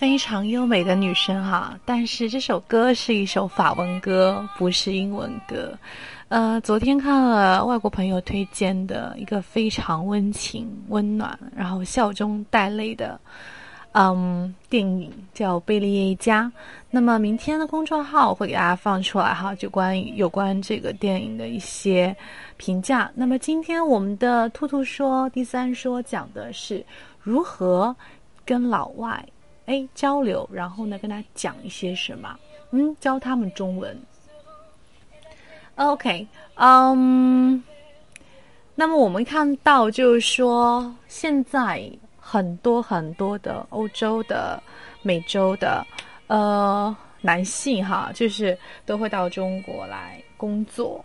非常优美的女生哈，但是这首歌是一首法文歌，不是英文歌。呃，昨天看了外国朋友推荐的一个非常温情、温暖，然后笑中带泪的，嗯，电影叫《贝利叶一家》。那么明天的公众号会给大家放出来哈，就关于有关这个电影的一些评价。那么今天我们的兔兔说第三说讲的是如何跟老外哎交流，然后呢跟他讲一些什么，嗯，教他们中文。OK，嗯，那么我们看到就是说，现在很多很多的欧洲的、美洲的呃男性哈，就是都会到中国来工作。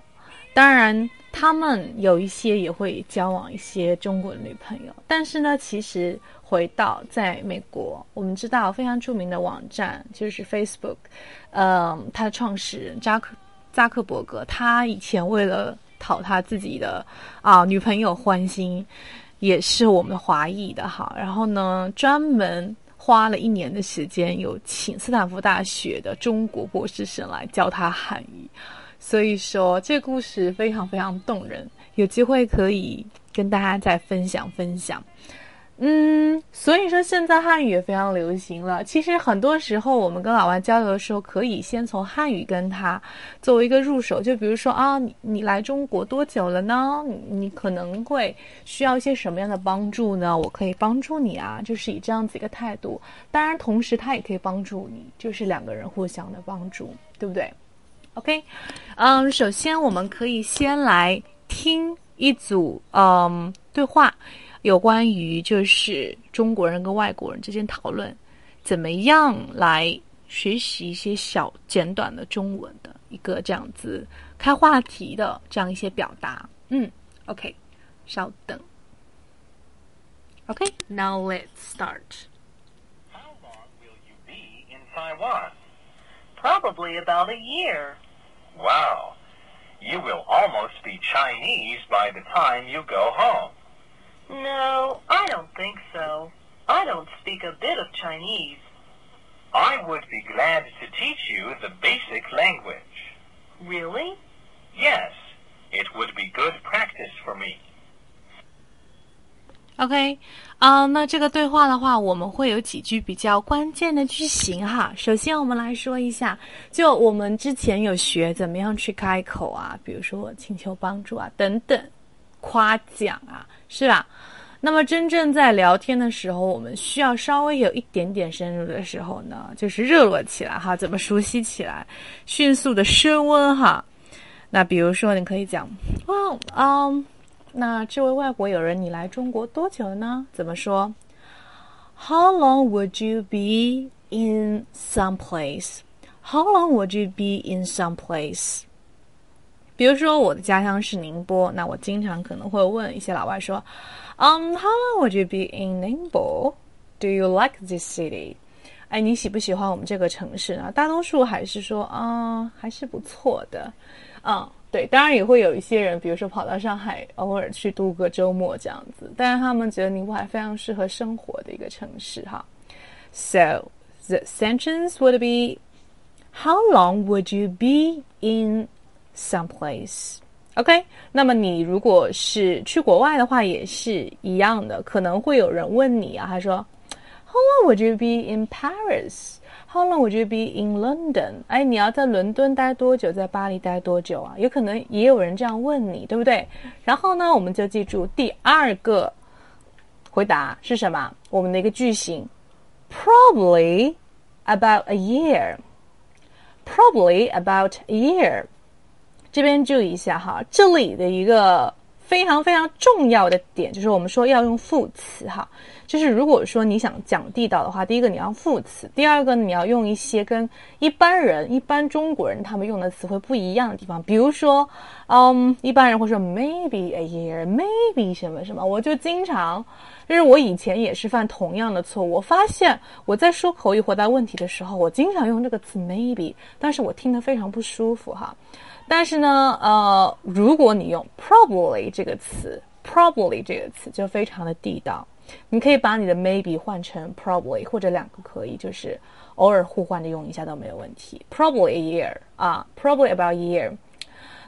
当然，他们有一些也会交往一些中国的女朋友。但是呢，其实回到在美国，我们知道非常著名的网站就是 Facebook，嗯，它的创始人扎克。扎克伯格，他以前为了讨他自己的啊女朋友欢心，也是我们华裔的哈。然后呢，专门花了一年的时间，有请斯坦福大学的中国博士生来教他汉语。所以说，这故事非常非常动人，有机会可以跟大家再分享分享。嗯，所以说现在汉语也非常流行了。其实很多时候我们跟老外交流的时候，可以先从汉语跟他作为一个入手。就比如说啊，你你来中国多久了呢？你你可能会需要一些什么样的帮助呢？我可以帮助你啊，就是以这样子一个态度。当然，同时他也可以帮助你，就是两个人互相的帮助，对不对？OK，嗯，首先我们可以先来听一组嗯对话。有关于就是中国人跟外国人之间讨论，怎么样来学习一些小简短的中文的一个这样子开话题的这样一些表达。嗯，OK，稍等。OK，now let's start. How long will you be in Taiwan? Probably about a year. Wow. You will almost be Chinese by the time you go home. No, I don't think so. I don't speak a bit of Chinese. I would be glad to teach you the basic language. Really? Yes, it would be good practice for me. OK，啊，那这个对话的话，我们会有几句比较关键的句型哈。首先，我们来说一下，就我们之前有学怎么样去开口啊，比如说请求帮助啊，等等，夸奖啊。是吧？那么真正在聊天的时候，我们需要稍微有一点点深入的时候呢，就是热络起来哈，怎么熟悉起来，迅速的升温哈。那比如说，你可以讲，哦，嗯，那这位外国友人，你来中国多久了呢？怎么说？How long would you be in some place? How long would you be in some place? 比如说我的家乡是宁波，那我经常可能会问一些老外说，Um, how long would you be in Ningbo? Do you like this city? 哎，你喜不喜欢我们这个城市呢？大多数还是说啊，还是不错的。嗯，对，当然也会有一些人，比如说跑到上海，偶尔去度个周末这样子，但是他们觉得宁波还非常适合生活的一个城市哈。So the sentence would be, How long would you be in Someplace，OK。那么你如果是去国外的话，也是一样的。可能会有人问你啊，他说，How long would you be in Paris? how long would you be in london 哎你要在伦敦待多久在巴黎待多久啊？有可能也有人这样问你对不对？然后呢我们就记住第二个回答是什么？我们的一个句型 probably about a year probably about a year 这边注意一下哈这里的一个非常非常重要的点就是我们说要用副词哈，就是如果说你想讲地道的话，第一个你要副词，第二个你要用一些跟一般人、一般中国人他们用的词汇不一样的地方，比如说，嗯，一般人会说 maybe a year，maybe 什么什么，我就经常，就是我以前也是犯同样的错误，我发现我在说口语回答问题的时候，我经常用这个词 maybe，但是我听得非常不舒服哈。但是呢，呃，如果你用 probably 这个词，probably 这个词就非常的地道。你可以把你的 maybe 换成 probably，或者两个可以，就是偶尔互换着用一下都没有问题。Probably a year 啊，probably about a year。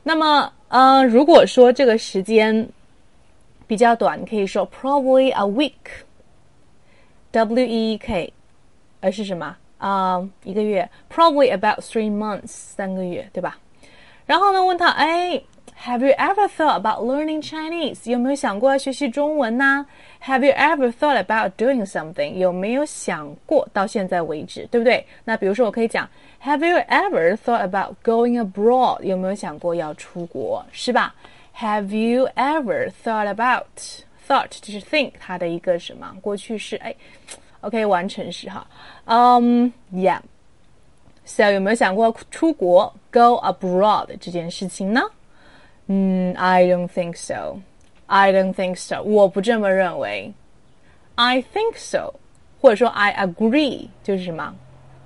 那么，呃，如果说这个时间比较短，你可以说 probably a week，W E K，而是什么啊？一个月，probably about three months，三个月，对吧？然后呢，问他，哎。Have you ever thought about learning Chinese？有没有想过要学习中文呢？Have you ever thought about doing something？有没有想过到现在为止，对不对？那比如说，我可以讲，Have you ever thought about going abroad？有没有想过要出国，是吧？Have you ever thought about？Thought 就是 think 它的一个什么过去式？哎，OK，完成式哈。嗯，Yeah，So 有没有想过出国 ，go abroad 这件事情呢？嗯，I don't think so. I don't think so. 我不这么认为。I think so，或者说 I agree 就是什么？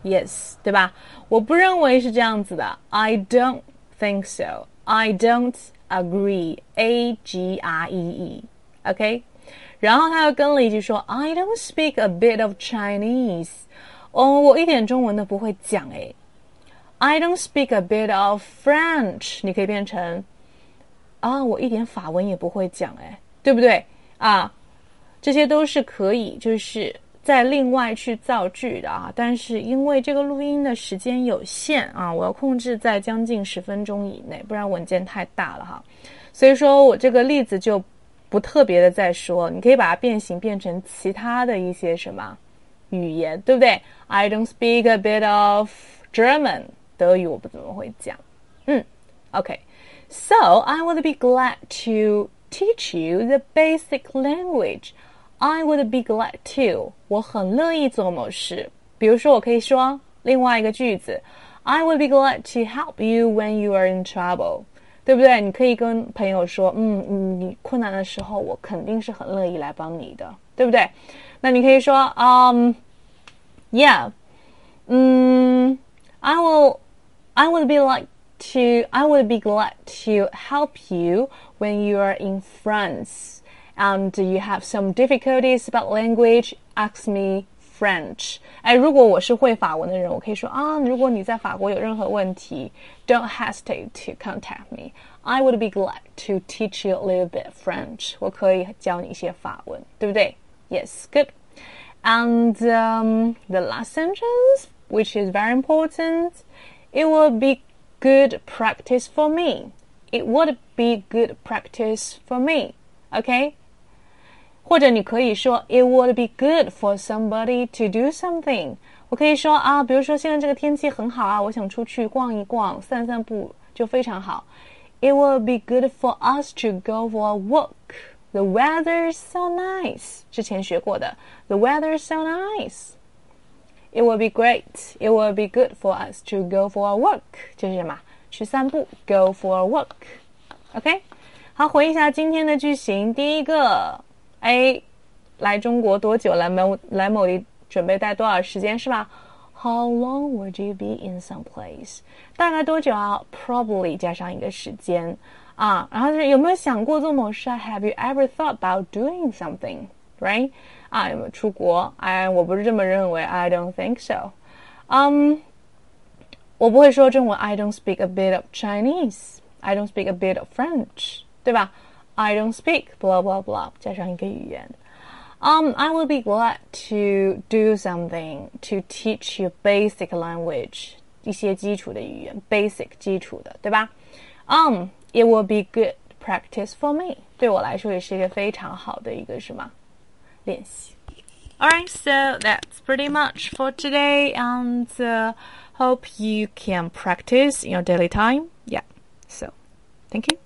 Yes，对吧？我不认为是这样子的。I don't think so. I don't agree. A G R E E. OK，然后他又跟了一句说，I don't speak a bit of Chinese。哦，我一点中文都不会讲诶。 I don't speak a bit of French。你可以变成啊，我一点法文也不会讲，哎，对不对啊？这些都是可以，就是在另外去造句的啊。但是因为这个录音的时间有限啊，我要控制在将近十分钟以内，不然文件太大了哈。所以说我这个例子就不特别的再说，你可以把它变形变成其他的一些什么语言，对不对？I don't speak a bit of German，德语我不怎么会讲。嗯，OK。So I would be glad to teach you the basic language. I would be glad to. 我很乐意做某事。比如说，我可以说另外一个句子：I would be glad to help you when you are in trouble，对不对？你可以跟朋友说：“嗯，你困难的时候，我肯定是很乐意来帮你的，对不对？”那你可以说：“嗯，Yeah，嗯 ，I will，I would be like。” to I would be glad to help you when you are in France and you have some difficulties about language. Ask me French. 哎，如果我是会法文的人，我可以说啊，如果你在法国有任何问题，don't hesitate to contact me. I would be glad to teach you a little bit French. 我可以教你一些法文，对不对？Yes, good. And um, the last sentence, which is very important, it will be good practice for me. It would be good practice for me. OK，或者你可以说 It would be good for somebody to do something。我可以说啊，比如说现在这个天气很好啊，我想出去逛一逛、散散步，就非常好。It would be good for us to go for a walk. The weather is so nice. 之前学过的，The weather is so nice. It will be great. It will be good for us to go for a walk. 就是什么？去散步，go for a walk。OK，好，回忆一下今天的句型。第一个，A，来中国多久？来某来某地准备待多少时间？是吧？How long would you be in some place？大概多久啊？Probably 加上一个时间啊。然后是有没有想过做某事啊？Have you ever thought about doing something？Right？ 啊，有没有出国？哎，我不是这么认为。I don't think so。嗯，我不会说中文。I don't speak a bit of Chinese。I don't speak a bit of French，对吧？I don't speak blah blah blah，加上一个语言。Um, I will be glad to do something to teach you basic language，一些基础的语言，basic 基础的，对吧？Um, it will be good practice for me，对我来说也是一个非常好的一个什么？ 练习。Alright, so that's pretty much for today, and uh, hope you can practice in your daily time. Yeah, so thank you.